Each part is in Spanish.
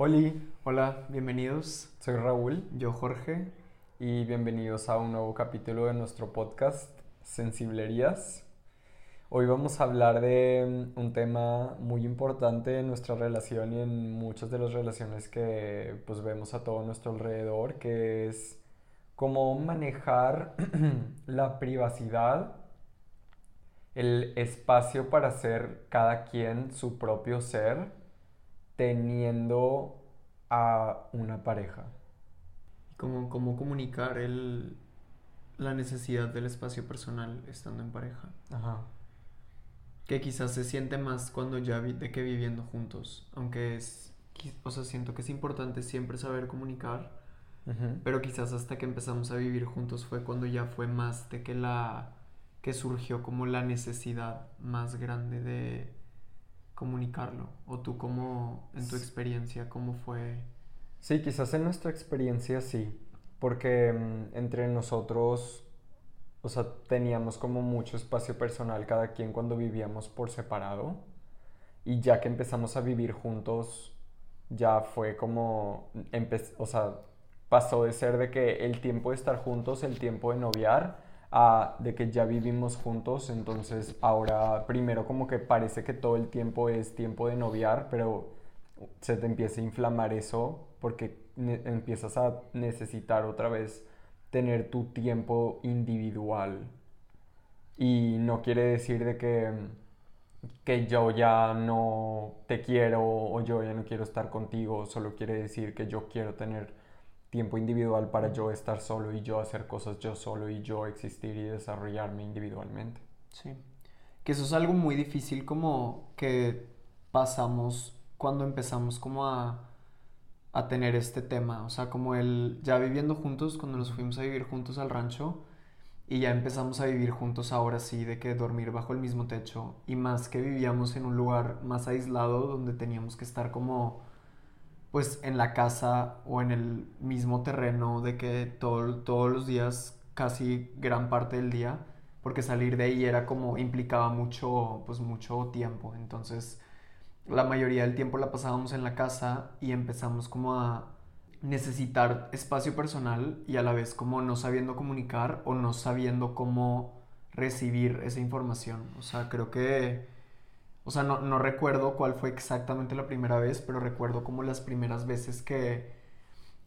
Oli, Hola, bienvenidos. soy Raúl Yo, Jorge. y bienvenidos a un nuevo capítulo de nuestro podcast Sensiblerías. Hoy vamos a hablar de mm, un tema muy importante en nuestra relación y en muchas de las relaciones que pues vemos a todo nuestro alrededor, que es cómo manejar la privacidad, el espacio para ser cada quien su propio ser, teniendo a una pareja. Cómo, cómo comunicar el, la necesidad del espacio personal estando en pareja. Ajá. Que quizás se siente más cuando ya vi, de que viviendo juntos. Aunque es. O sea, siento que es importante siempre saber comunicar. Pero quizás hasta que empezamos a vivir juntos fue cuando ya fue más de que la. que surgió como la necesidad más grande de comunicarlo. O tú, como en tu experiencia, cómo fue. Sí, quizás en nuestra experiencia sí, porque mm, entre nosotros, o sea, teníamos como mucho espacio personal cada quien cuando vivíamos por separado y ya que empezamos a vivir juntos, ya fue como, empe- o sea, pasó de ser de que el tiempo de estar juntos, el tiempo de noviar, de que ya vivimos juntos, entonces ahora primero como que parece que todo el tiempo es tiempo de noviar, pero se te empieza a inflamar eso porque empiezas a necesitar otra vez tener tu tiempo individual. Y no quiere decir de que, que yo ya no te quiero o yo ya no quiero estar contigo, solo quiere decir que yo quiero tener tiempo individual para yo estar solo y yo hacer cosas yo solo y yo existir y desarrollarme individualmente. Sí. Que eso es algo muy difícil como que pasamos cuando empezamos como a, a tener este tema. O sea, como el ya viviendo juntos, cuando nos fuimos a vivir juntos al rancho y ya empezamos a vivir juntos ahora sí, de que dormir bajo el mismo techo y más que vivíamos en un lugar más aislado donde teníamos que estar como pues en la casa o en el mismo terreno de que todo- todos los días, casi gran parte del día, porque salir de ahí era como implicaba mucho, pues mucho tiempo. Entonces, la mayoría del tiempo la pasábamos en la casa y empezamos como a necesitar espacio personal y a la vez como no sabiendo comunicar o no sabiendo cómo recibir esa información. O sea, creo que o sea, no, no recuerdo cuál fue exactamente la primera vez, pero recuerdo como las primeras veces que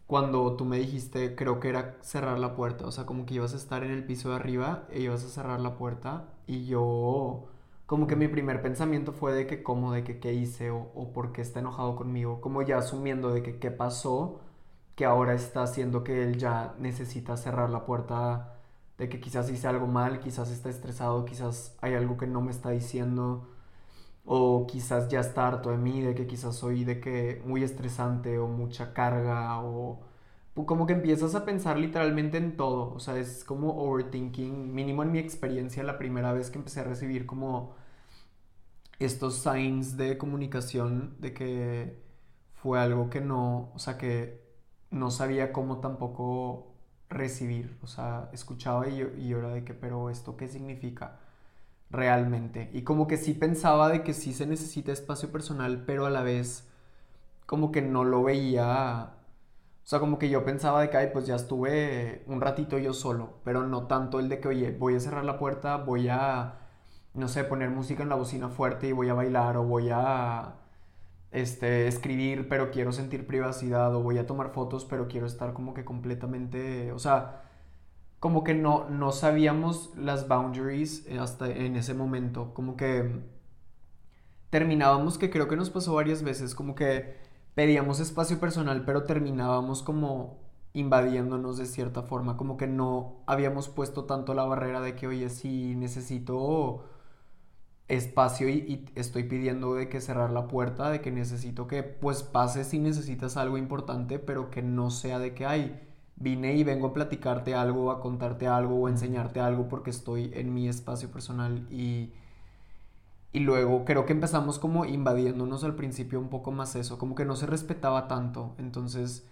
cuando tú me dijiste, creo que era cerrar la puerta, o sea, como que ibas a estar en el piso de arriba e ibas a cerrar la puerta. Y yo, como que mi primer pensamiento fue de que cómo, de que qué hice o, o por qué está enojado conmigo, como ya asumiendo de que qué pasó, que ahora está haciendo que él ya necesita cerrar la puerta, de que quizás hice algo mal, quizás está estresado, quizás hay algo que no me está diciendo o quizás ya está harto de mí, de que quizás soy de que muy estresante o mucha carga o como que empiezas a pensar literalmente en todo, o sea, es como overthinking, mínimo en mi experiencia la primera vez que empecé a recibir como estos signs de comunicación de que fue algo que no, o sea, que no sabía cómo tampoco recibir, o sea, escuchaba y yo, y yo era de que, pero esto qué significa realmente. Y como que sí pensaba de que sí se necesita espacio personal, pero a la vez como que no lo veía. O sea, como que yo pensaba de que, ay, pues ya estuve un ratito yo solo, pero no tanto el de que, oye, voy a cerrar la puerta, voy a, no sé, poner música en la bocina fuerte y voy a bailar o voy a, este, escribir, pero quiero sentir privacidad o voy a tomar fotos, pero quiero estar como que completamente, o sea, como que no, no sabíamos las boundaries eh, hasta en ese momento, como que terminábamos, que creo que nos pasó varias veces, como que pedíamos espacio personal, pero terminábamos como invadiéndonos de cierta forma, como que no habíamos puesto tanto la barrera de que, oye, si necesito espacio y, y estoy pidiendo de que cerrar la puerta, de que necesito que pues pases si necesitas algo importante, pero que no sea de que, ay, vine y vengo a platicarte algo, a contarte algo o a enseñarte algo porque estoy en mi espacio personal y, y luego creo que empezamos como invadiéndonos al principio un poco más eso, como que no se respetaba tanto, entonces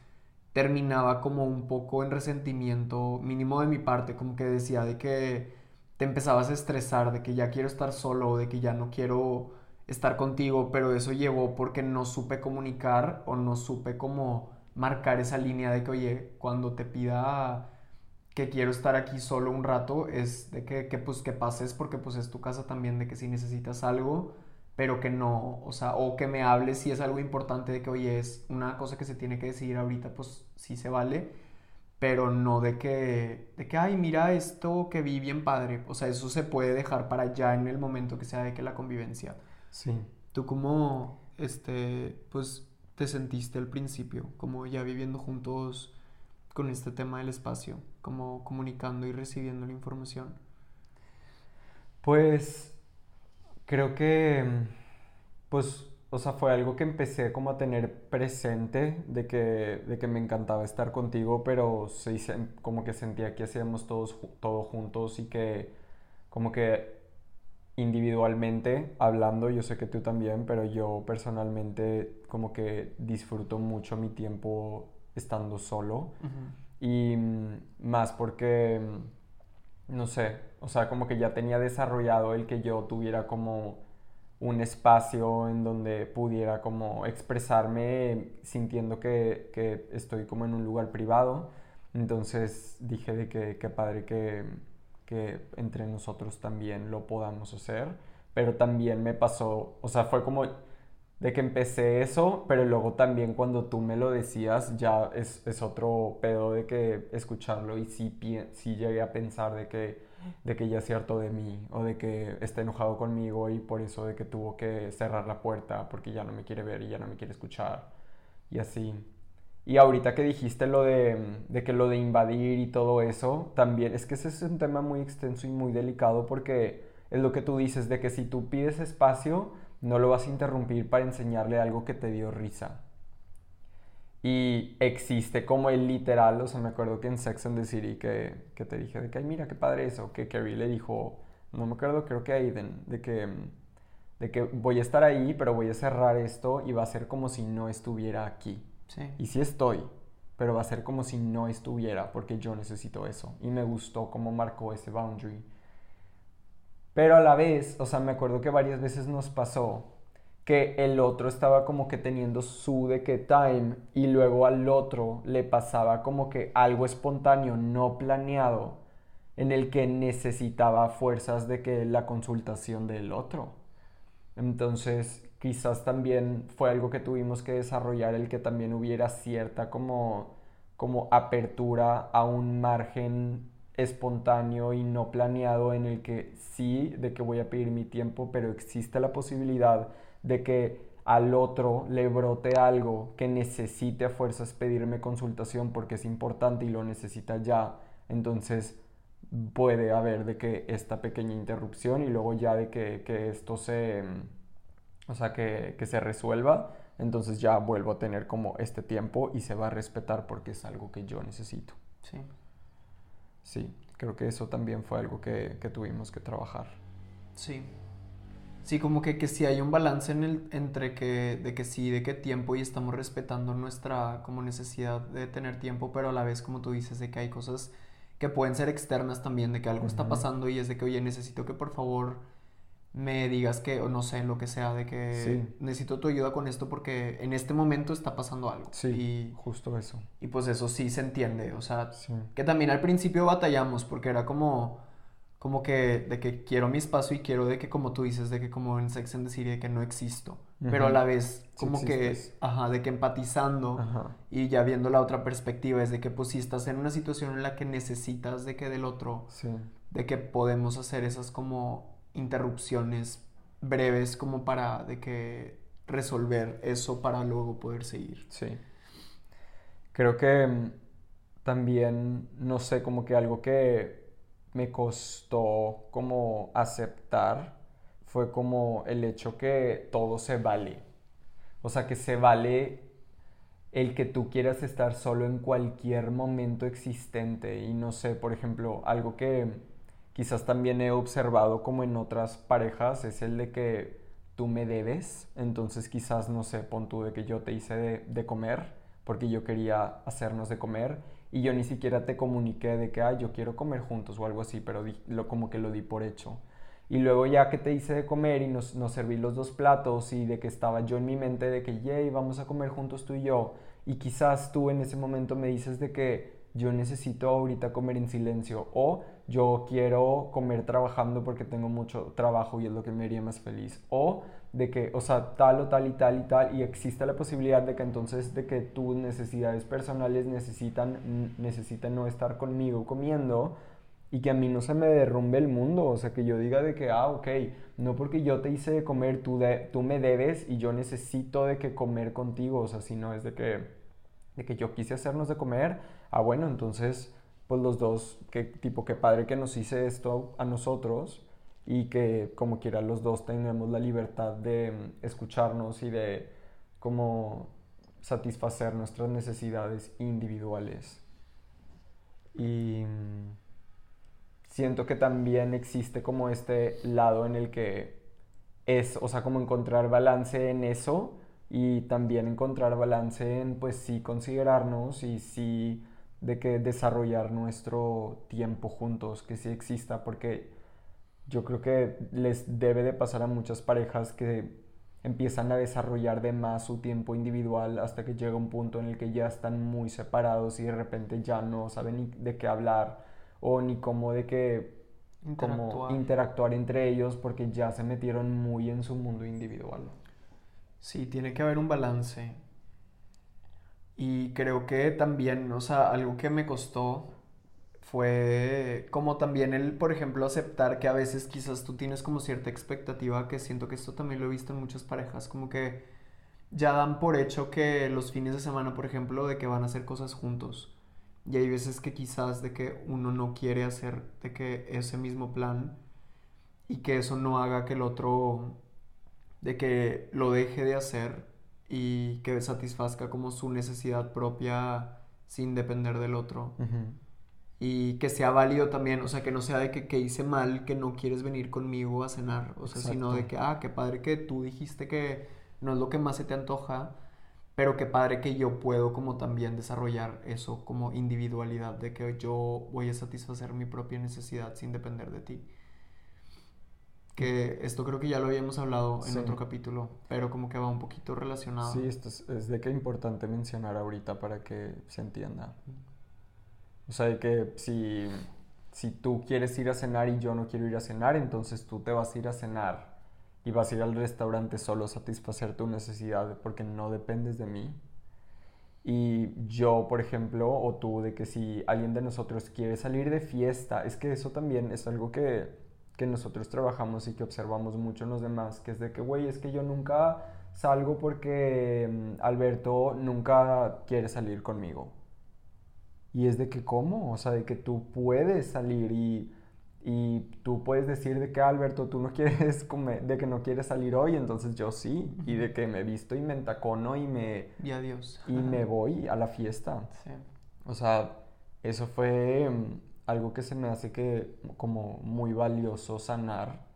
terminaba como un poco en resentimiento mínimo de mi parte, como que decía de que te empezabas a estresar, de que ya quiero estar solo, de que ya no quiero estar contigo, pero eso llevó porque no supe comunicar o no supe cómo marcar esa línea de que, oye, cuando te pida que quiero estar aquí solo un rato, es de que, que pues que pases porque pues es tu casa también, de que si necesitas algo, pero que no, o sea, o que me hables si es algo importante de que, oye, es una cosa que se tiene que decidir ahorita, pues sí se vale, pero no de que, de que, ay, mira esto que vi bien padre, o sea, eso se puede dejar para ya en el momento que sea de que la convivencia. Sí. ¿Tú cómo, este, pues, te sentiste al principio, como ya viviendo juntos con este tema del espacio, como comunicando y recibiendo la información? Pues, creo que, pues, o sea, fue algo que empecé como a tener presente de que, de que me encantaba estar contigo, pero sí, como que sentía que hacíamos todos, todo juntos y que como que individualmente hablando, yo sé que tú también, pero yo personalmente como que disfruto mucho mi tiempo estando solo y mm, más porque, mm, no sé, o sea, como que ya tenía desarrollado el que yo tuviera como un espacio en donde pudiera como expresarme sintiendo que, que estoy como en un lugar privado. Entonces dije de que qué padre que, que entre nosotros también lo podamos hacer. Pero también me pasó, o sea, fue como de que empecé eso, pero luego también cuando tú me lo decías ya es, es otro pedo de que escucharlo y sí, sí llegué a pensar de que de que ya es cierto de mí o de que está enojado conmigo y por eso de que tuvo que cerrar la puerta porque ya no me quiere ver y ya no me quiere escuchar y así. Y ahorita que dijiste lo de, de que lo de invadir y todo eso, también es que ese es un tema muy extenso y muy delicado porque es lo que tú dices, de que si tú pides espacio, no lo vas a interrumpir para enseñarle algo que te dio risa. Y existe como el literal, o sea, me acuerdo que en Sex and the City que, te dije de que, ay, mira, qué padre eso, que Carrie le dijo, no me acuerdo, creo que Aiden, de que, de que voy a estar ahí, pero voy a cerrar esto y va a ser como si no estuviera aquí. Sí. Y sí estoy, pero va a ser como si no estuviera, porque yo necesito eso. Y me gustó cómo marcó ese boundary. Pero a la vez, o sea, me acuerdo que varias veces nos pasó que el otro estaba como que teniendo su de que time y luego al otro le pasaba como que algo espontáneo, no planeado, en el que necesitaba fuerzas de que la consultación del otro. Entonces, quizás también fue algo que tuvimos que desarrollar el que también hubiera cierta como como apertura a un margen espontáneo y no planeado en el que sí, de que voy a pedir mi tiempo, pero existe la posibilidad de que al otro le brote algo que necesite a fuerzas pedirme consultación porque es importante y lo necesita ya, entonces puede haber de que esta pequeña interrupción y luego ya de que, esto se, o sea, que, que se resuelva, entonces ya vuelvo a tener como este tiempo y se va a respetar porque es algo que yo necesito. Sí. Sí, creo que eso también fue algo que, que tuvimos que trabajar. Sí, Sí, como que, que sí hay un balance en el, entre que, de que sí, de qué tiempo y estamos respetando nuestra como necesidad de tener tiempo, pero a la vez, como tú dices, de que hay cosas que pueden ser externas también, de que algo está pasando y es de que, oye, necesito que por favor me digas que, o no sé, lo que sea, de que necesito tu ayuda con esto porque en este momento está pasando algo. Sí, y, justo eso. Y pues eso sí se entiende, o sea, que también al principio batallamos porque era como como que de que quiero mi espacio y quiero de que como tú dices de que como en Sex and the City de que no existo. Pero a la vez como que ajá de que empatizando y ya viendo la otra perspectiva es de que pues si estás en una situación en la que necesitas de que del otro de que podemos hacer esas como interrupciones breves como para de que resolver eso para luego poder seguir sí creo que mm, también no sé como que algo que me costó como aceptar fue como el hecho que todo se vale. O sea, que se vale el que tú quieras estar solo en cualquier momento existente. Y no sé, por ejemplo, algo que quizás también he observado como en otras parejas es el de que tú me debes. Entonces quizás, no sé, pon tú de que yo te hice de, comer porque yo quería hacernos de comer y yo ni siquiera te comuniqué de que, ah, yo quiero comer juntos o algo así, pero lo, como que lo di por hecho. Y luego ya que te hice de comer y nos, nos serví los dos platos y de que estaba yo en mi mente de que, yay, vamos a comer juntos tú y yo. Y quizás tú en ese momento me dices de que yo necesito ahorita comer en silencio o yo quiero comer trabajando porque tengo mucho trabajo y es lo que me haría más feliz. O de que, o sea, tal o tal y tal y tal y existe la posibilidad de que entonces de que tus necesidades personales necesitan, necesitan no estar conmigo comiendo y que a mí no se me derrumbe el mundo, o sea, que yo diga de que, ah, ok, no porque yo te hice de comer, tú, de, tú me debes y yo necesito de que comer contigo, o sea, sino es de que, de que yo quise hacernos de comer, ah, bueno, entonces, pues los dos, que tipo, qué padre que nos hice esto a nosotros y que como quiera los dos tengamos la libertad de mm, escucharnos y de como satisfacer nuestras necesidades individuales. Y mm, siento que también existe como este lado en el que es, o sea, como encontrar balance en eso y también encontrar balance en, pues sí, considerarnos y sí de que desarrollar nuestro tiempo juntos, que sí exista, porque yo creo que les debe de pasar a muchas parejas que empiezan a desarrollar de más su tiempo individual hasta que llega un punto en el que ya están muy separados y de repente ya no saben ni de qué hablar o ni cómo de qué interactuar. interactuar entre ellos porque ya se metieron muy en su mundo individual. Sí, tiene que haber un balance. Y creo que también, o sea, algo que me costó fue como también el, por ejemplo, aceptar que a veces quizás tú tienes como cierta expectativa, que siento que esto también lo he visto en muchas parejas, como que ya dan por hecho que los fines de semana, por ejemplo, de que van a hacer cosas juntos. Y hay veces que quizás de que uno no quiere hacer de que ese mismo plan y que eso no haga que el otro, de que lo deje de hacer y que satisfazca como su necesidad propia sin depender del otro. Y que sea válido también, o sea, que no sea de que, que, hice mal, que no quieres venir conmigo a cenar, o sea, sino de que, ah, qué padre que tú dijiste que no es lo que más se te antoja, pero qué padre que yo puedo como también desarrollar eso como individualidad, de que yo voy a satisfacer mi propia necesidad sin depender de ti que esto creo que ya lo habíamos hablado en otro capítulo, pero como que va un poquito relacionado. Sí, esto es, de que es importante mencionar ahorita para que se entienda. O sea, de que si, si tú quieres ir a cenar y yo no quiero ir a cenar, entonces tú te vas a ir a cenar y vas a ir al restaurante solo a satisfacer tu necesidad porque no dependes de mí. Y yo, por ejemplo, o tú, de que si alguien de nosotros quiere salir de fiesta, es que eso también es algo que que nosotros trabajamos y que observamos mucho en los demás, que es de que, güey, es que yo nunca salgo porque mm, Alberto nunca quiere salir conmigo. Y es de que, ¿cómo? O sea, de que tú puedes salir y, y tú puedes decir de que, Alberto, tú no quieres comer, de que no quieres salir hoy, entonces yo sí. Y de que me visto y me entacono y me... Y adiós. Y me voy a la fiesta. Sí. O sea, eso fue mm, algo que se me hace que como muy valioso sanar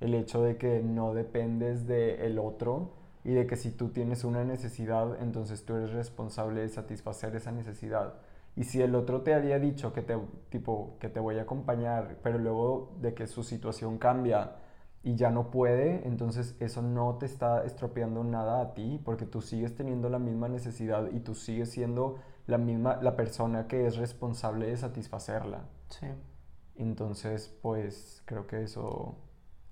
el hecho de que no dependes del el otro y de que si tú tienes una necesidad, entonces tú eres responsable de satisfacer esa necesidad. Y si el otro te había dicho que te, tipo, que te voy a acompañar, pero luego de que su situación cambia y ya no puede, entonces eso no te está estropeando nada a ti porque tú sigues teniendo la misma necesidad y tú sigues siendo la misma la persona que es responsable de satisfacerla. Sí. Entonces, pues creo que eso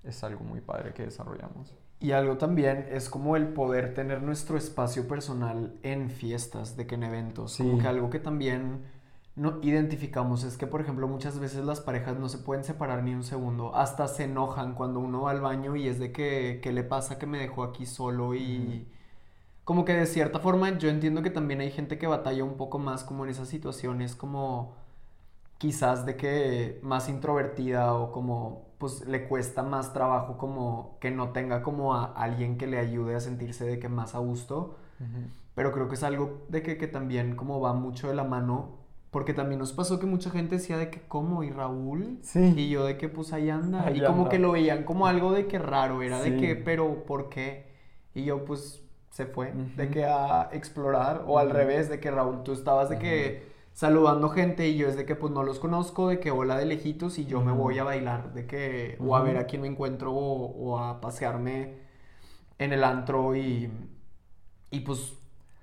es algo muy padre que desarrollamos. Y algo también es como el poder tener nuestro espacio personal en fiestas, de que en eventos. Como que algo que también no identificamos es que, por ejemplo, muchas veces las parejas no se pueden separar ni un segundo. Hasta se enojan cuando uno va al baño y es de que, ¿qué le pasa que me dejó aquí solo? Y como que de cierta forma yo entiendo que también hay gente que batalla un poco más como en esas situaciones, como quizás de que más introvertida o como pues le cuesta más trabajo como que no tenga como a alguien que le ayude a sentirse de que más a gusto. Pero creo que es algo de que, que, también como va mucho de la mano. Porque también nos pasó que mucha gente decía de que como y Raúl. Sí. Y yo de que pues ahí anda. y como que lo veían como algo de que raro. Era de que, pero ¿por qué? Y yo pues se fue. De que a explorar. O al revés, de que Raúl tú estabas de que saludando gente y yo es de que pues no los conozco, de que hola de lejitos y yo me voy a bailar, de que o a ver a quién me encuentro o, a pasearme en el antro y, y pues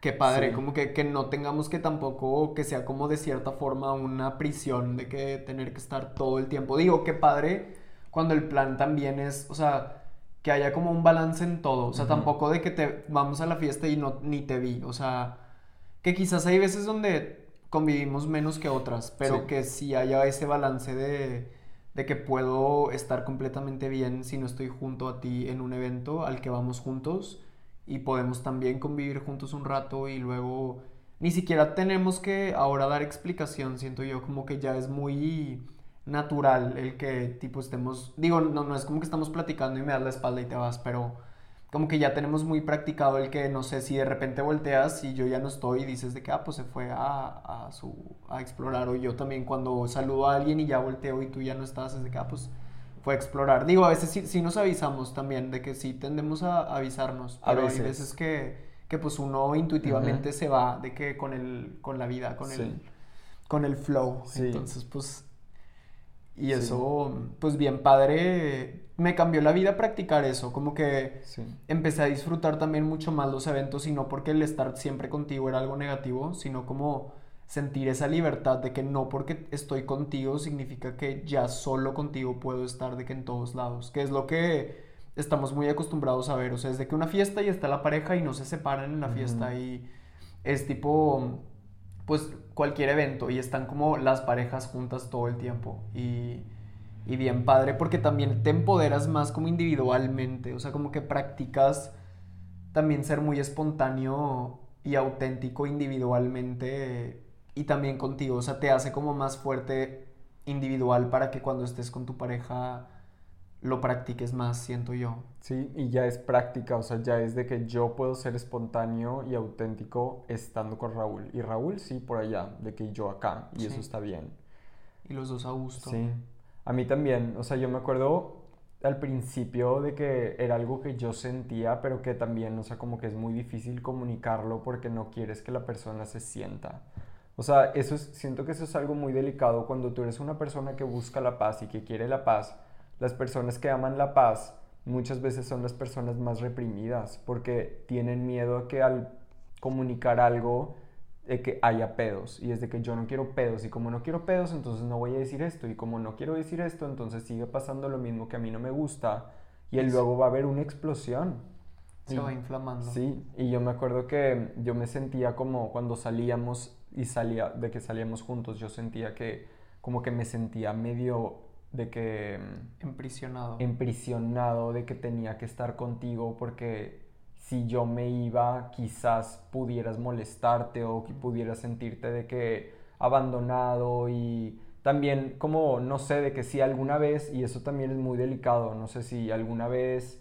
qué padre, como que, que no tengamos que tampoco que sea como de cierta forma una prisión de que tener que estar todo el tiempo. Digo, qué padre cuando el plan también es, o sea, que haya como un balance en todo, o sea, tampoco de que te vamos a la fiesta y no ni te vi, o sea, que quizás hay veces donde convivimos menos que otras, pero que sí haya ese balance de, de que puedo estar completamente bien si no estoy junto a ti en un evento al que vamos juntos y podemos también convivir juntos un rato y luego ni siquiera tenemos que ahora dar explicación, siento yo, como que ya es muy natural el que tipo estemos, digo, no, no es como que estamos platicando y me das la espalda y te vas, pero como que ya tenemos muy practicado el que, no sé, si de repente volteas y yo ya no estoy y dices de que, ah, pues se fue a, a, su, a explorar, o yo también cuando saludo a alguien y ya volteo y tú ya no estás, es de que, ah, pues fue a explorar. Digo, a veces sí, sí nos avisamos también, de que sí tendemos a avisarnos, pero a veces. hay veces. que, que pues uno intuitivamente se va de que con el, con la vida, con el, con el flow, entonces pues y eso, pues bien padre, me cambió la vida practicar eso, como que empecé a disfrutar también mucho más los eventos y no porque el estar siempre contigo era algo negativo, sino como sentir esa libertad de que no porque estoy contigo significa que ya solo contigo puedo estar de que en todos lados, que es lo que estamos muy acostumbrados a ver, o sea, es de que una fiesta y está la pareja y no se separan en la fiesta y es tipo pues cualquier evento y están como las parejas juntas todo el tiempo. Y, y bien padre porque también te empoderas más como individualmente, o sea, como que practicas también ser muy espontáneo y auténtico individualmente y también contigo, o sea, te hace como más fuerte individual para que cuando estés con tu pareja lo practiques más, siento yo. Sí, y ya es práctica, o sea, ya es de que yo puedo ser espontáneo y auténtico estando con Raúl. Y Raúl sí por allá, de que yo acá, y eso está bien. Y los dos a gusto. Sí, a mí también, o sea, yo me acuerdo al principio de que era algo que yo sentía, pero que también, o sea, como que es muy difícil comunicarlo porque no quieres que la persona se sienta. O sea, eso es, siento que eso es algo muy delicado cuando tú eres una persona que busca la paz y que quiere la paz las personas que aman la paz muchas veces son las personas más reprimidas porque tienen miedo a que al comunicar algo de que haya pedos y es de que yo no quiero pedos y como no quiero pedos entonces no voy a decir esto y como no quiero decir esto entonces sigue pasando lo mismo que a mí no me gusta y luego va a haber una explosión. Se va inflamando. Sí, y yo me acuerdo que yo me sentía como cuando salíamos y salía de que salíamos juntos, yo sentía que como que me sentía medio de que... Mm, Emprisionado. Emprisionado, de que tenía que estar contigo porque si yo me iba quizás pudieras molestarte o que pudieras sentirte de que abandonado y también como no sé de que si alguna vez y eso también es muy delicado no sé si alguna vez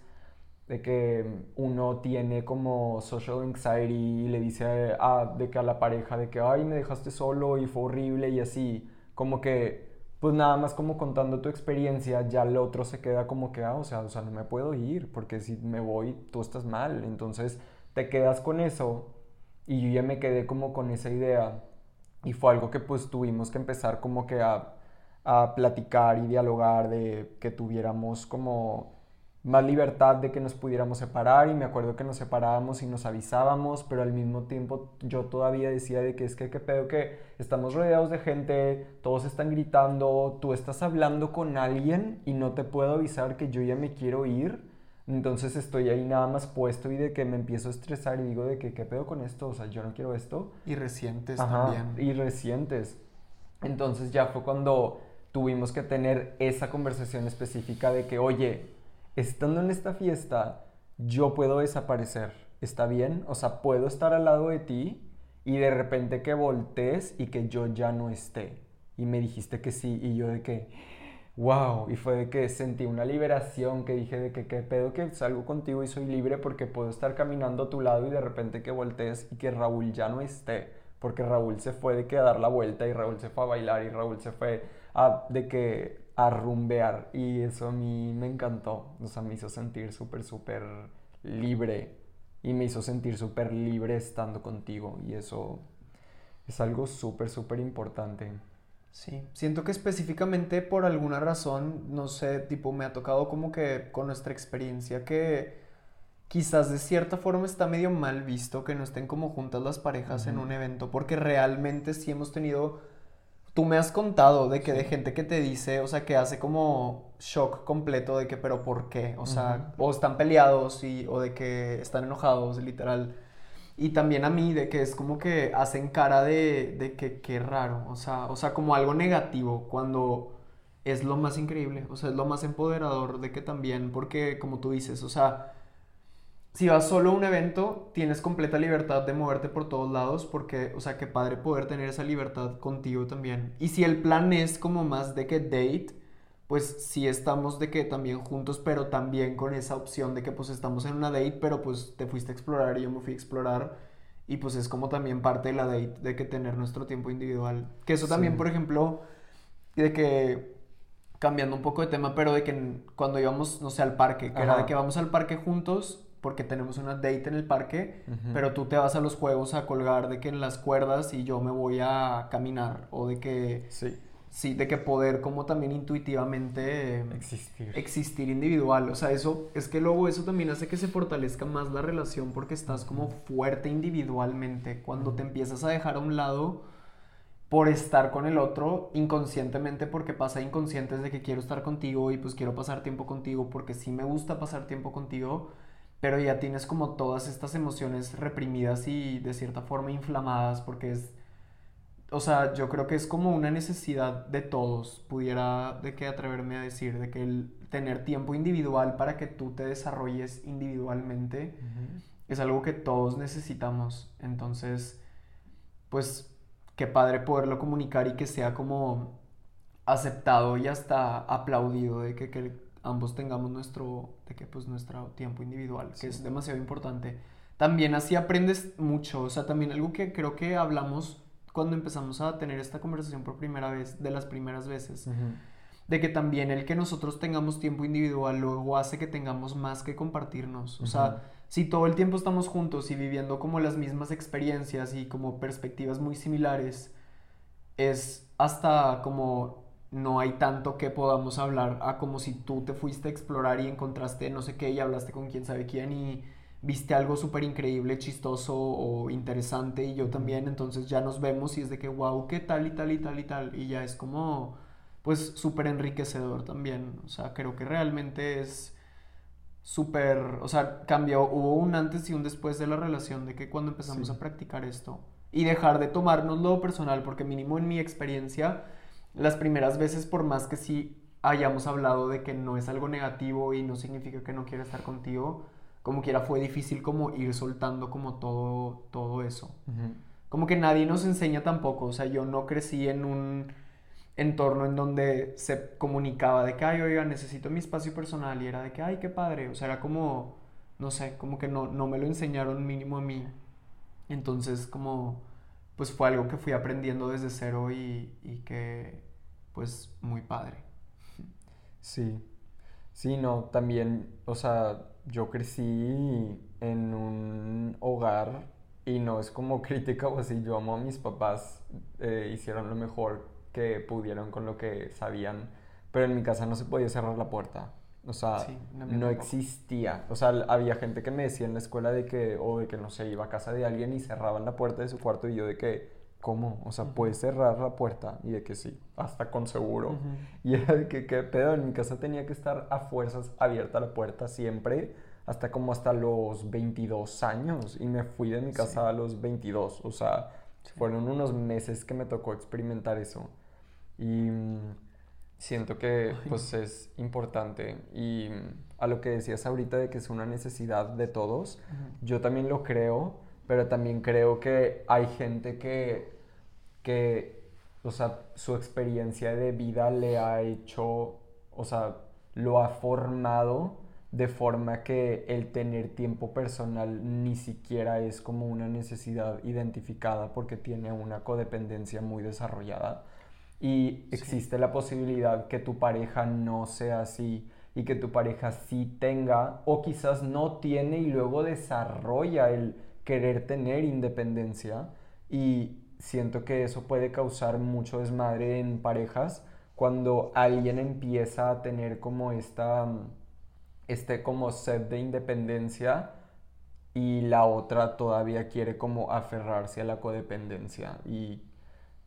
de que uno tiene como social anxiety y le dice a, de que a la pareja de que ay me dejaste solo y fue horrible y así como que pues nada más como contando tu experiencia, ya el otro se queda como que, ah, o sea, o sea, no me puedo ir, porque si me voy, tú estás mal. Entonces te quedas con eso y yo ya me quedé como con esa idea y fue algo que pues tuvimos que empezar como que a, a platicar y dialogar de que tuviéramos como más libertad de que nos pudiéramos separar y me acuerdo que nos separábamos y nos avisábamos, pero al mismo tiempo yo todavía decía de que es que qué pedo que estamos rodeados de gente, todos están gritando, tú estás hablando con alguien y no te puedo avisar que yo ya me quiero ir, entonces estoy ahí nada más puesto y de que me empiezo a estresar y digo de que qué pedo con esto, o sea, yo no quiero esto. Y recientes también. Y recientes. Entonces ya fue cuando tuvimos que tener esa conversación específica de que, oye, estando en esta fiesta, yo puedo desaparecer. ¿Está bien? O sea, puedo estar al lado de ti y de repente que voltees y que yo ya no esté. Y me dijiste que sí y yo de que, wow, y fue de que sentí una liberación, que dije de que qué pedo que salgo contigo y soy libre porque puedo estar caminando a tu lado y de repente que voltees y que Raúl ya no esté. Porque Raúl se fue de que a dar la vuelta y Raúl se fue a bailar y Raúl se fue a de que a rumbear. Y eso a mí me encantó, o sea, me hizo sentir súper, súper libre. Y me hizo sentir súper libre estando contigo. Y eso, Es algo súper, súper importante. Sí, siento que específicamente por alguna razón, no sé, tipo, me ha tocado como que con nuestra experiencia que quizás de cierta forma está medio mal visto que no estén como juntas las parejas en un evento, porque realmente sí hemos tenido, tú me has contado de que de gente que te dice, o sea, que hace como shock completo de que, pero ¿por qué? O sea, o están peleados y, o de que están enojados, literal. Y también a mí, de que es como que hacen cara de, de que qué raro, o sea, o sea, como algo negativo, cuando es lo más increíble, o sea, es lo más empoderador de que también, porque como tú dices, o sea, si vas solo a un evento, tienes completa libertad de moverte por todos lados, porque, o sea, qué padre poder tener esa libertad contigo también. Y si el plan es como más de que date, pues sí estamos de que también juntos, pero también con esa opción de que pues estamos en una date, pero pues te fuiste a explorar y yo me fui a explorar. Y pues es como también parte de la date, de que tener nuestro tiempo individual. Que eso también, por ejemplo, de que cambiando un poco de tema, pero de que cuando íbamos, no sé, al parque, que era de que vamos al parque juntos porque tenemos una date en el parque, pero tú te vas a los juegos a colgar de que en las cuerdas y yo me voy a caminar o de que sí. Sí de que poder como también intuitivamente existir. existir individual, o sea, eso es que luego eso también hace que se fortalezca más la relación porque estás como fuerte individualmente. Cuando te empiezas a dejar a un lado por estar con el otro inconscientemente porque pasa inconscientes de que quiero estar contigo y pues quiero pasar tiempo contigo porque sí me gusta pasar tiempo contigo pero ya tienes como todas estas emociones reprimidas y de cierta forma inflamadas porque es, o sea, yo creo que es como una necesidad de todos, pudiera de que atreverme a decir, de que el tener tiempo individual para que tú te desarrolles individualmente es algo que todos necesitamos, entonces, pues, qué padre poderlo comunicar y que sea como aceptado y hasta aplaudido de que, que ambos tengamos nuestro, de que pues nuestro tiempo individual, que es demasiado importante. También así aprendes mucho, o sea, también algo que creo que hablamos cuando empezamos a tener esta conversación por primera vez, de las primeras veces, de que también el que nosotros tengamos tiempo individual luego hace que tengamos más que compartirnos, o sea, si todo el tiempo estamos juntos y viviendo como las mismas experiencias y como perspectivas muy similares, es hasta como no hay tanto que podamos hablar a como si tú te fuiste a explorar y encontraste no sé qué y hablaste con quién sabe quién y viste algo súper increíble, chistoso o interesante y yo también, entonces ya nos vemos y es de que wow, qué tal y tal y tal y tal y ya es como pues súper enriquecedor también, o sea, creo que realmente es súper, o sea, cambió, hubo un antes y un después de la relación de que cuando empezamos a practicar esto y dejar de tomarnos lo personal, porque mínimo en mi experiencia, las primeras veces, por más que sí hayamos hablado de que no es algo negativo y no significa que no quiera estar contigo, como quiera fue difícil como ir soltando como todo, todo eso. Como que nadie nos enseña tampoco, o sea, yo no crecí en un entorno en donde se comunicaba de que, ay, oiga, necesito mi espacio personal y era de que, ay, qué padre, o sea, era como, no sé, como que no, no me lo enseñaron mínimo a mí. Entonces, como, pues fue algo que fui aprendiendo desde cero y, y que, pues muy padre. Sí, sí, no, también, o sea, yo crecí en un hogar y no es como crítica o así, yo amo a mis papás, eh, hicieron lo mejor que pudieron con lo que sabían, pero en mi casa no se podía cerrar la puerta. O sea, no, existía. O sea, había gente que me decía en la escuela de que, o de que no sé, iba a casa de alguien y cerraban la puerta de su cuarto y yo de que, ¿cómo? O sea, puedes cerrar la puerta y de que sí, hasta con seguro. Y era de que, ¿qué pedo? En mi casa tenía que estar a fuerzas abierta la puerta siempre, hasta como hasta los 22 años. Y me fui de mi casa a los 22. O sea, fueron unos meses que me tocó experimentar eso. Y mm, siento que pues es importante. Y mm, a lo que decías ahorita de que es una necesidad de todos, yo también lo creo, pero también creo que hay gente que que, o sea, su experiencia de vida le ha hecho, o sea, lo ha formado de forma que el tener tiempo personal ni siquiera es como una necesidad identificada porque tiene una codependencia muy desarrollada y existe la posibilidad que tu pareja no sea así y que tu pareja sí tenga o quizás no tiene y luego desarrolla el querer tener independencia. Y siento que eso puede causar mucho desmadre en parejas cuando alguien empieza a tener como esta, este como sed de independencia y la otra todavía quiere como aferrarse a la codependencia y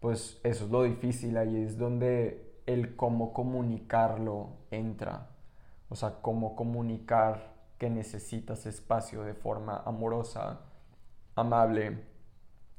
pues eso es lo difícil, ahí es donde el cómo comunicarlo entra, o sea, cómo comunicar que necesitas espacio de forma amorosa, amable,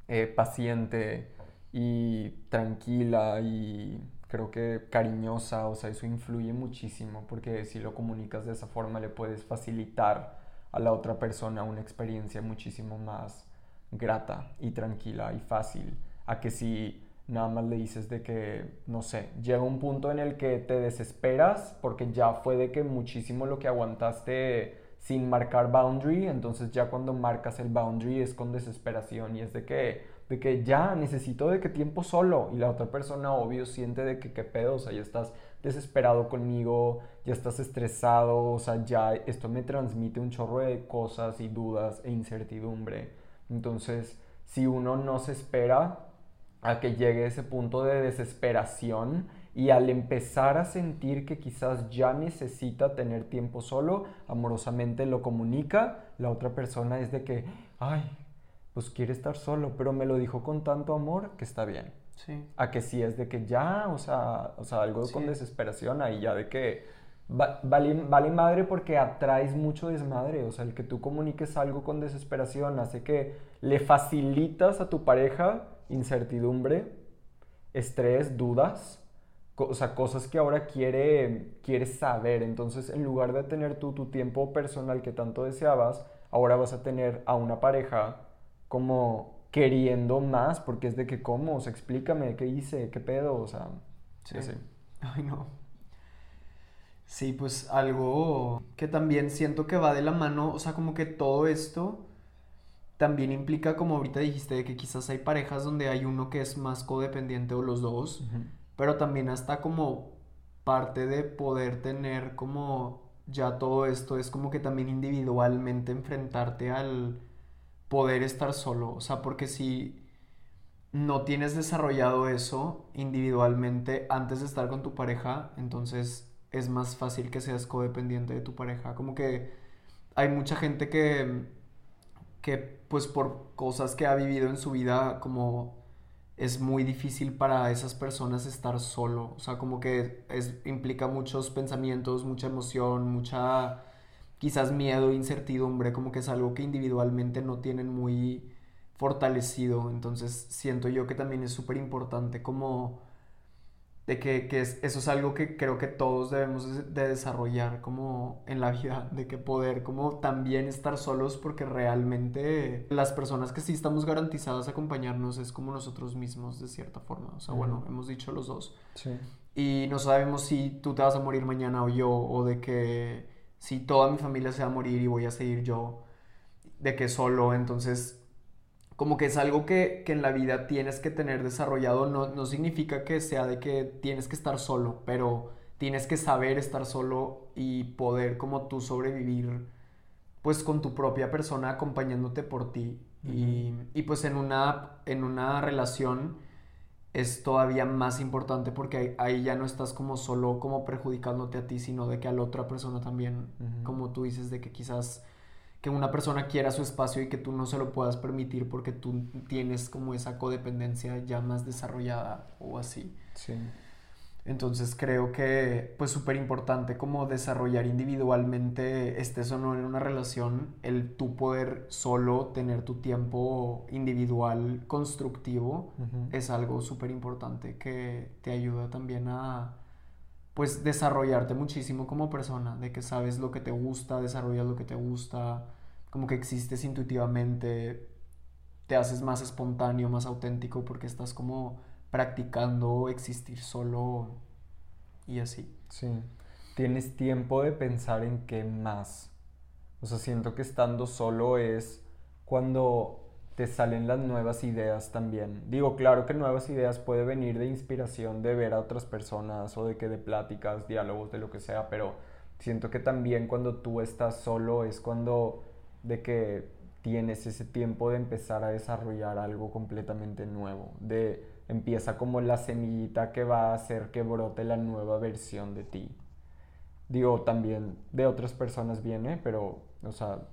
eh, paciente y tranquila y creo que cariñosa, o sea, eso influye muchísimo porque si lo comunicas de esa forma le puedes facilitar a la otra persona una experiencia muchísimo más grata y tranquila y fácil. A que si nada más le dices de que, no sé, llega un punto en el que te desesperas porque ya fue de que muchísimo lo que aguantaste sin marcar boundary, entonces ya cuando marcas el boundary es con desesperación y es de que, de que ya necesito de que tiempo solo y la otra persona obvio siente de que qué pedo, o sea, ya estás desesperado conmigo, ya estás estresado, o sea, ya esto me transmite un chorro de cosas y dudas e incertidumbre. Entonces, si uno no se espera, a que llegue ese punto de desesperación y al empezar a sentir que quizás ya necesita tener tiempo solo, amorosamente lo comunica, la otra persona es de que, ay, pues quiere estar solo, pero me lo dijo con tanto amor que está bien. Sí. A que si es de que ya, o sea, o sea algo con desesperación, ahí ya de que vale, vale madre porque atraes mucho desmadre, o sea, el que tú comuniques algo con desesperación hace que le facilitas a tu pareja incertidumbre, estrés, dudas, o sea, cosas que ahora quiere, quiere saber. Entonces, en lugar de tener tú tu tiempo personal que tanto deseabas, ahora vas a tener a una pareja como queriendo más, porque es de que, ¿cómo? O sea, explícame, ¿qué hice? ¿Qué pedo? O sea, sí. Ay, no. Sí, pues algo que también siento que va de la mano, o sea, como que todo esto también implica, como ahorita dijiste, que quizás hay parejas donde hay uno que es más codependiente o los dos, pero también hasta como parte de poder tener como ya todo esto es como que también individualmente enfrentarte al poder estar solo, o sea, porque si no tienes desarrollado eso individualmente antes de estar con tu pareja, entonces es más fácil que seas codependiente de tu pareja, como que hay mucha gente que que pues por cosas que ha vivido en su vida como es muy difícil para esas personas estar solo, o sea, como que es, implica muchos pensamientos, mucha emoción, mucha quizás miedo, incertidumbre, como que es algo que individualmente no tienen muy fortalecido, entonces siento yo que también es súper importante como de que, eso es algo que creo que todos debemos de desarrollar como en la vida, de que poder como también estar solos porque realmente las personas que sí estamos garantizadas a acompañarnos es como nosotros mismos de cierta forma, o sea, bueno, hemos dicho los dos. Sí. Y no sabemos si tú te vas a morir mañana o yo, o de que si toda mi familia se va a morir y voy a seguir yo, de que solo, entonces como que es algo que, en la vida tienes que tener desarrollado, no, significa que sea de que tienes que estar solo, pero tienes que saber estar solo y poder como tú sobrevivir pues con tu propia persona acompañándote por ti. y, pues en una, en una relación es todavía más importante porque ahí, ya no estás como solo como perjudicándote a ti, sino de que a la otra persona también, como tú dices, de que quizás que una persona quiera su espacio y que tú no se lo puedas permitir porque tú tienes como esa codependencia ya más desarrollada o así. Sí. Entonces creo que pues súper importante como desarrollar individualmente, estés o no en una relación, el tú poder solo tener tu tiempo individual constructivo es algo súper importante que te ayuda también a pues desarrollarte muchísimo como persona, de que sabes lo que te gusta, desarrollas lo que te gusta, como que existes intuitivamente, te haces más espontáneo, más auténtico porque estás como practicando existir solo y así. Sí, tienes tiempo de pensar en qué más. O sea, siento que estando solo es cuando te salen las nuevas ideas también. Digo, claro que nuevas ideas puede venir de inspiración de ver a otras personas o de que de pláticas, diálogos, de lo que sea, pero siento que también cuando tú estás solo es cuando de que tienes ese tiempo de empezar a desarrollar algo completamente nuevo, de empieza como la semillita que va a hacer que brote la nueva versión de ti. Digo, también de otras personas viene, pero, o sea,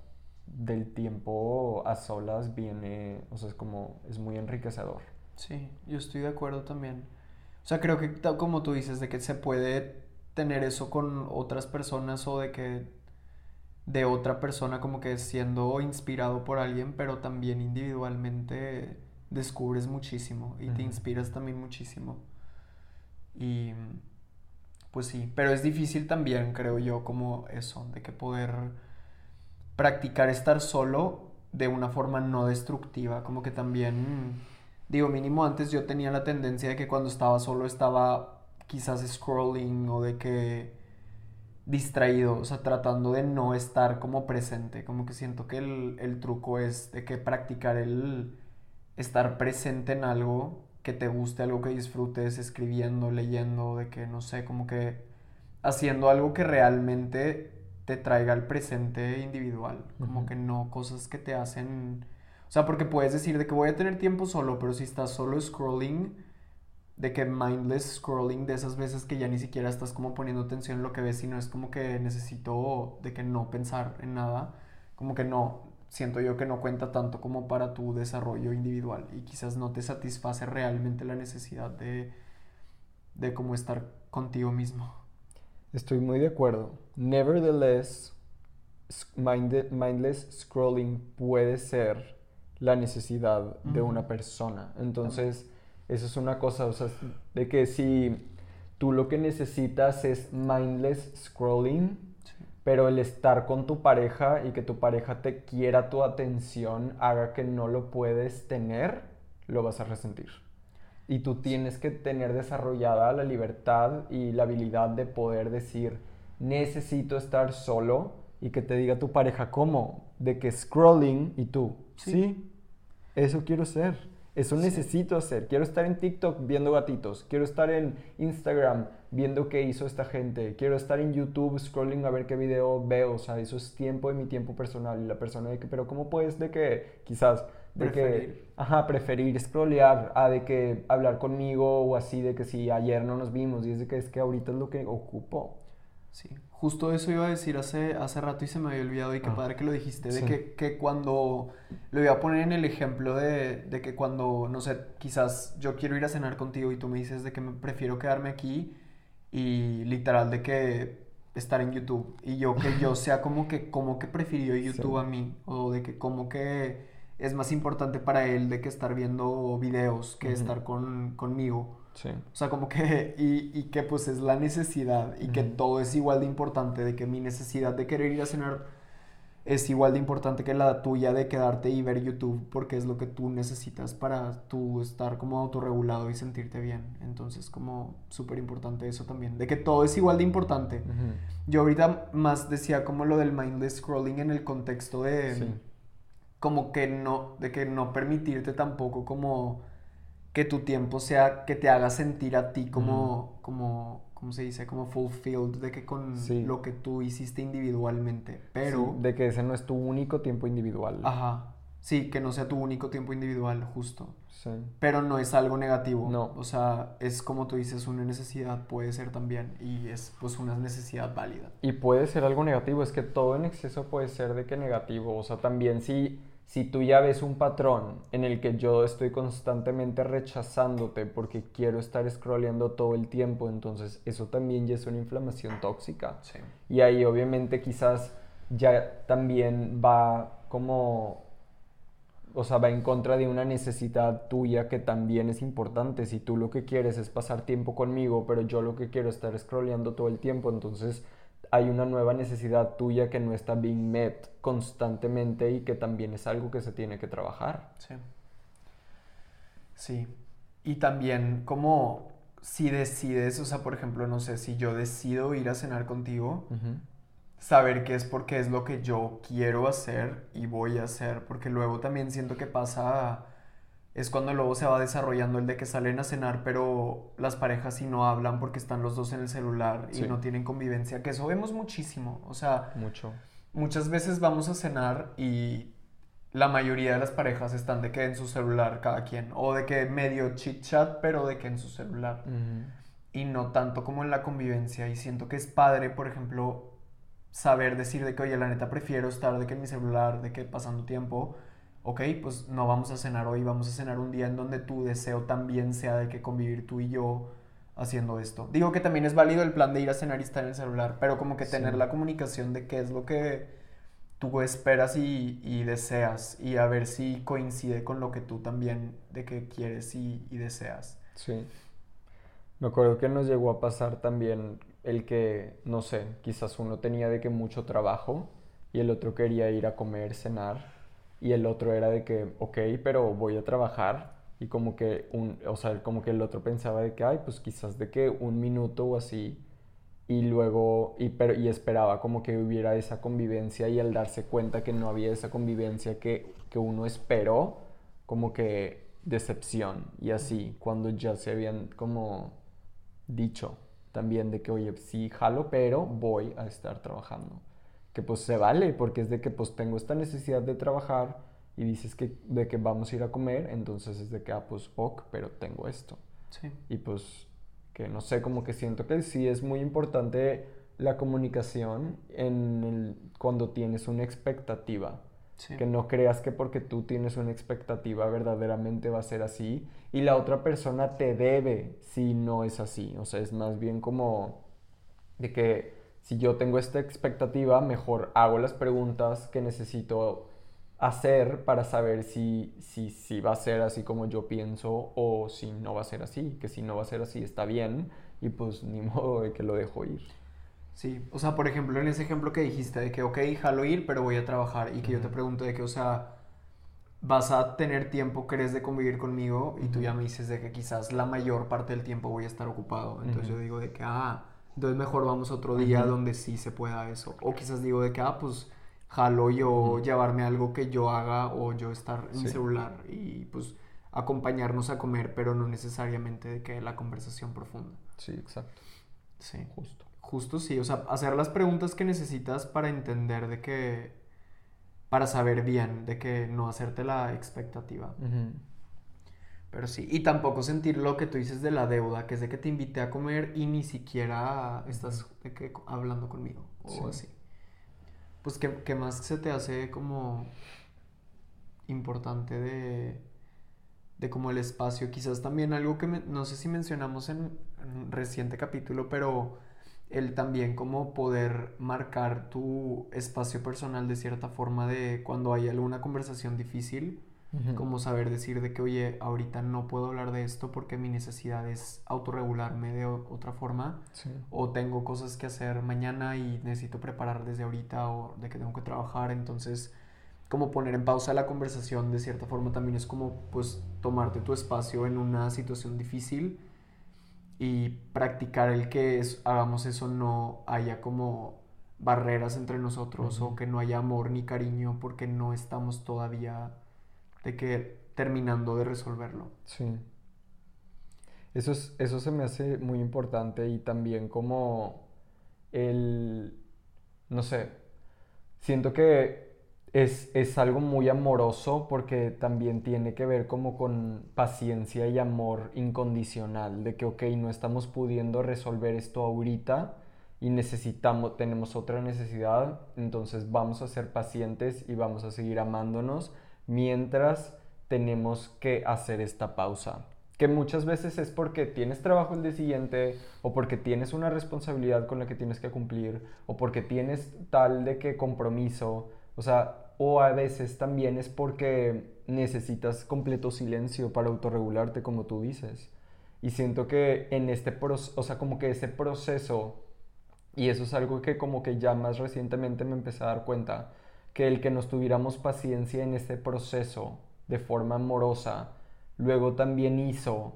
del tiempo a solas viene, o sea, es como, es muy enriquecedor. Sí, yo estoy de acuerdo también. O sea, creo que como tú dices, de que se puede tener eso con otras personas o de que de otra persona como que siendo inspirado por alguien, pero también individualmente descubres muchísimo y te inspiras también muchísimo. Y pues sí, pero es difícil también, creo yo, como eso, de que poder practicar estar solo de una forma no destructiva, como que también, digo, mínimo antes yo tenía la tendencia de que cuando estaba solo estaba quizás scrolling o de que distraído, o sea, tratando de no estar como presente, como que siento que el, el truco es de que practicar el estar presente en algo que te guste, algo que disfrutes, escribiendo, leyendo, de que no sé, como que haciendo algo que realmente te traiga al presente individual, como que no cosas que te hacen, o sea, porque puedes decir de que voy a tener tiempo solo, pero si estás solo scrolling, de que mindless scrolling de esas veces que ya ni siquiera estás como poniendo atención en lo que ves, sino es como que necesito de que no pensar en nada, como que no, siento yo que no cuenta tanto como para tu desarrollo individual y quizás no te satisface realmente la necesidad de, de cómo estar contigo mismo. Estoy muy de acuerdo. Nevertheless, mindless scrolling puede ser la necesidad de una persona. Entonces, eso es una cosa, o sea, de que si tú lo que necesitas es mindless scrolling, pero el estar con tu pareja y que tu pareja te quiera tu atención haga que no lo puedes tener, lo vas a resentir. Y tú tienes que tener desarrollada la libertad y la habilidad de poder decir, necesito estar solo y que te diga tu pareja cómo, de que scrolling y tú, sí eso quiero ser. Eso necesito hacer. Quiero estar en TikTok viendo gatitos. Quiero estar en Instagram viendo qué hizo esta gente. Quiero estar en YouTube scrolling a ver qué video veo. O sea, eso es tiempo de mi tiempo personal. Y la persona de que, pero ¿cómo puedes de que quizás de que, ajá, preferir scrollear a de que hablar conmigo o así de que si ayer no nos vimos y es de que es que ahorita es lo que ocupo. Sí, justo eso iba a decir hace, hace rato y se me había olvidado y qué ah, padre que lo dijiste, de que, que, cuando, lo voy a poner en el ejemplo de, de, que cuando, no sé, quizás yo quiero ir a cenar contigo y tú me dices de que me prefiero quedarme aquí y literal de que estar en YouTube y yo que yo sea como que, como que prefirió YouTube a mí o de que como que es más importante para él de que estar viendo videos que estar con, conmigo. O sea, como que, y, y, que pues es la necesidad y que todo es igual de importante, de que mi necesidad de querer ir a cenar es igual de importante que la tuya de quedarte y ver YouTube porque es lo que tú necesitas para tú estar como autorregulado y sentirte bien. Entonces, como súper importante eso también, de que todo es igual de importante. Yo ahorita más decía como lo del mindless scrolling en el contexto de como que no, de que no permitirte tampoco como que tu tiempo sea, que te haga sentir a ti como, como, ¿cómo se dice? Como fulfilled, de que con lo que tú hiciste individualmente, pero... de que ese no es tu único tiempo individual. Ajá, sí, que no sea tu único tiempo individual, justo. Sí. Pero no es algo negativo. No. O sea, es como tú dices, una necesidad puede ser también y es pues una necesidad válida. Y puede ser algo negativo, es que todo en exceso puede ser de que negativo. O sea, también si si tú ya ves un patrón en el que yo estoy constantemente rechazándote porque quiero estar scrolleando todo el tiempo, entonces eso también ya es una inflamación tóxica. Y ahí obviamente quizás ya también va como, o sea, va en contra de una necesidad tuya que también es importante. Si tú lo que quieres es pasar tiempo conmigo, pero yo lo que quiero es estar scrolleando todo el tiempo, entonces hay una nueva necesidad tuya que no está being met constantemente y que también es algo que se tiene que trabajar. Sí. Sí. Y también como si decides, o sea, por ejemplo, no sé, si yo decido ir a cenar contigo, saber qué es porque es lo que yo quiero hacer y voy a hacer, porque luego también siento que pasa es cuando luego se va desarrollando el de que salen a cenar, pero las parejas sí no hablan porque están los dos en el celular y no tienen convivencia, que eso vemos muchísimo, o sea, mucho. Muchas veces vamos a cenar y la mayoría de las parejas están de que en su celular cada quien, o de que medio chit chat, pero de que en su celular. Y no tanto como en la convivencia. Y siento que es padre, por ejemplo, saber decir de que, oye, la neta prefiero estar de que en mi celular, de que pasando tiempo, ok, pues no vamos a cenar hoy, vamos a cenar un día en donde tu deseo también sea de que convivir tú y yo haciendo esto. Digo que también es válido el plan de ir a cenar y estar en el celular, pero como que tener la comunicación de qué es lo que tú esperas y, deseas y a ver si coincide con lo que tú también de que quieres y, y deseas. Sí. Me acuerdo que nos llegó a pasar también el que, no sé, quizás uno tenía de que mucho trabajo y el otro quería ir a comer, cenar y el otro era de que, ok, pero voy a trabajar. Y como que un, o sea, como que el otro pensaba de que, ay, pues quizás de que un minuto o así y luego, y, pero, y esperaba como que hubiera esa convivencia y al darse cuenta que no había esa convivencia que, que uno esperó, como que decepción. Y así, cuando ya se habían como dicho también de que, oye, sí, jalo, pero voy a estar trabajando. Que pues se vale, porque es de que pues tengo esta necesidad de trabajar y dices que de que vamos a ir a comer, entonces es de que, ah, pues ok, pero tengo esto. Sí. Y pues que no sé, como que siento que sí es muy importante la comunicación en el, cuando tienes una expectativa. Que no creas que porque tú tienes una expectativa verdaderamente va a ser así y la otra persona te debe si no es así. O sea, es más bien como de que si yo tengo esta expectativa, mejor hago las preguntas que necesito hacer para saber si, si, si va a ser así como yo pienso o si no va a ser así. Que si no va a ser así está bien y pues ni modo de que lo dejo ir. Sí, o sea, por ejemplo, en ese ejemplo que dijiste de que, ok, jalo ir, pero voy a trabajar y que yo te pregunto de que, o sea, vas a tener tiempo, crees de convivir conmigo y tú ya me dices de que quizás la mayor parte del tiempo voy a estar ocupado. Entonces yo digo de que, ah, entonces mejor vamos otro día donde sí se pueda eso. O quizás digo de que, ah, pues jalo yo llevarme algo que yo haga o yo estar en mi celular y pues acompañarnos a comer, pero no necesariamente de que la conversación profunda. Sí, exacto. Sí. Justo. Justo sí, o sea, hacer las preguntas que necesitas para entender de que, para saber bien, de que no hacerte la expectativa. Pero sí, y tampoco sentir lo que tú dices de la deuda, que es de que te invité a comer y ni siquiera estás de que, hablando conmigo o así. Pues, ¿qué, ¿qué, más se te hace como importante de, de como el espacio? Quizás también algo que no sé si mencionamos en un reciente capítulo, pero el también como poder marcar tu espacio personal de cierta forma de cuando hay alguna conversación difícil, como saber decir de que, oye, ahorita no puedo hablar de esto porque mi necesidad es autorregularme de otra forma, o tengo cosas que hacer mañana y necesito preparar desde ahorita, o de que tengo que trabajar, entonces como poner en pausa la conversación de cierta forma también es como pues tomarte tu espacio en una situación difícil y practicar el que es, hagamos eso no haya como barreras entre nosotros o que no haya amor ni cariño porque no estamos todavía de que terminando de resolverlo. Sí. Eso, es, eso se me hace muy importante y también como el, no sé, siento que es, algo muy amoroso porque también tiene que ver como con paciencia y amor incondicional, de que, ok, no estamos pudiendo resolver esto ahorita y necesitamos, tenemos otra necesidad, entonces vamos a ser pacientes y vamos a seguir amándonos mientras tenemos que hacer esta pausa. Que muchas veces es porque tienes trabajo el día siguiente, o porque tienes una responsabilidad con la que tienes que cumplir, o porque tienes tal de que compromiso, o sea, o a veces también es porque necesitas completo silencio para autorregularte, como tú dices. Y siento que en este proceso, o sea, como que ese proceso, y eso es algo que como que ya más recientemente me empecé a dar cuenta, que el que nos tuviéramos paciencia en este proceso de forma amorosa, luego también hizo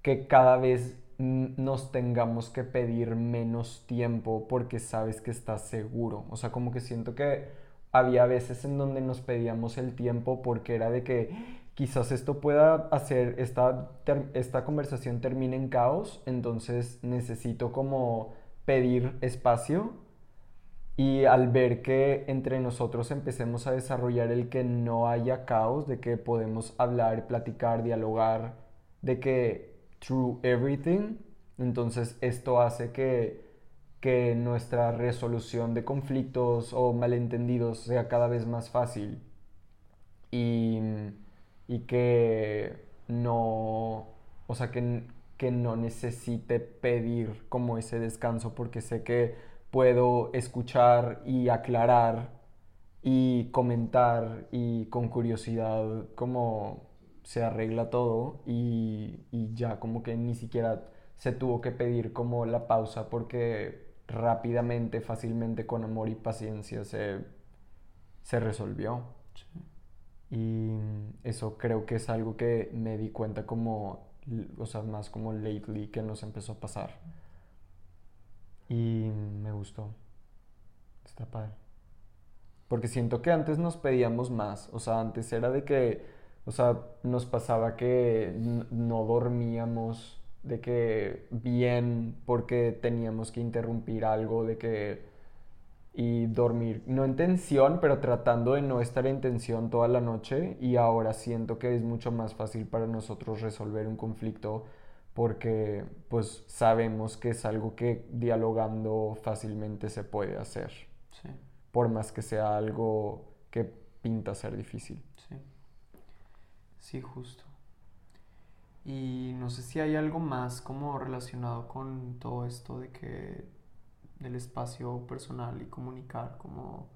que cada vez nos tengamos que pedir menos tiempo porque sabes que estás seguro. O sea, como que siento que había veces en donde nos pedíamos el tiempo porque era de que quizás esto pueda hacer, esta, esta conversación termine en caos, entonces necesito como pedir espacio Y al ver que entre nosotros empecemos a desarrollar el que no haya caos, de que podemos hablar, platicar, dialogar, de que through everything, entonces esto hace que, que nuestra resolución de conflictos o malentendidos sea cada vez más fácil y, y que no, o sea, que, que no necesite pedir como ese descanso porque sé que puedo escuchar y aclarar y comentar y con curiosidad cómo se arregla todo y, ya como que ni siquiera se tuvo que pedir como la pausa porque rápidamente, fácilmente, con amor y paciencia se, se resolvió. Y eso creo que es algo que me di cuenta como, o sea, más como lately que nos empezó a pasar. Y me gustó. Está padre. Porque siento que antes nos pedíamos más. O sea, antes era de que, o sea, nos pasaba que no dormíamos, de que bien, porque teníamos que interrumpir algo, de que... Y dormir, no en tensión, pero tratando de no estar en tensión toda la noche. Y ahora siento que es mucho más fácil para nosotros resolver un conflicto porque pues sabemos que es algo que dialogando fácilmente se puede hacer. Sí. Por más que sea algo que pinta ser difícil. Sí. Sí, justo. Y no sé si hay algo más como relacionado con todo esto de que del espacio personal y comunicar, como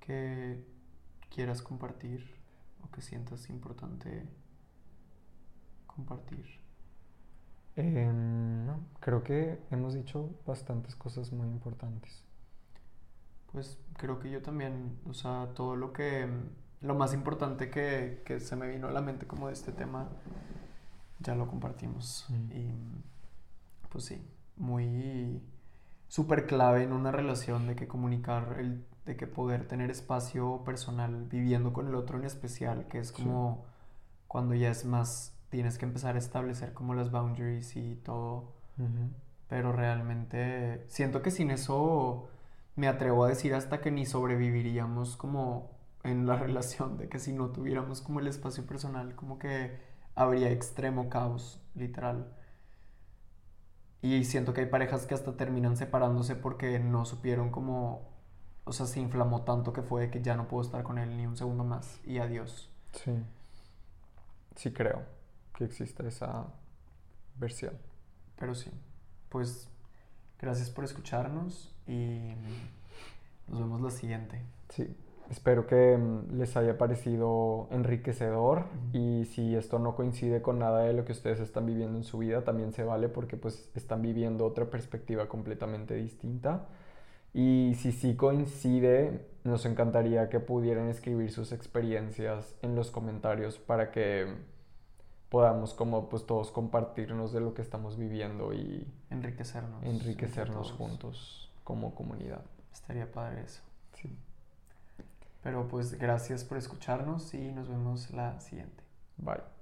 que quieras compartir o que sientas importante compartir. Em, no, creo que hemos dicho bastantes cosas muy importantes. Pues creo que yo también, o sea, todo lo que, lo más importante que, que se me vino a la mente como de este tema, ya lo compartimos. Mm. Y pues sí, muy súper clave en una relación de que comunicar, el, de que poder tener espacio personal viviendo con el otro en especial, que es como cuando ya es más tienes que empezar a establecer como las boundaries y todo. Pero realmente siento que sin eso me atrevo a decir hasta que ni sobreviviríamos como en la relación, de que si no tuviéramos como el espacio personal, como que habría extremo caos, literal. Y siento que hay parejas que hasta terminan separándose porque no supieron como, o sea, se inflamó tanto que fue que ya no puedo estar con él ni un segundo más y adiós. Sí, sí creo que exista esa versión. Pero sí, pues gracias por escucharnos y nos vemos la siguiente. Sí, espero que mm, les haya parecido enriquecedor y si esto no coincide con nada de lo que ustedes están viviendo en su vida, también se vale porque pues están viviendo otra perspectiva completamente distinta. Y si sí coincide, nos encantaría que pudieran escribir sus experiencias en los comentarios para que podamos como pues todos compartirnos de lo que estamos viviendo y enriquecernos. Enriquecernos juntos como comunidad. Estaría padre eso. Sí. Pero pues gracias por escucharnos y nos vemos la siguiente. Bye.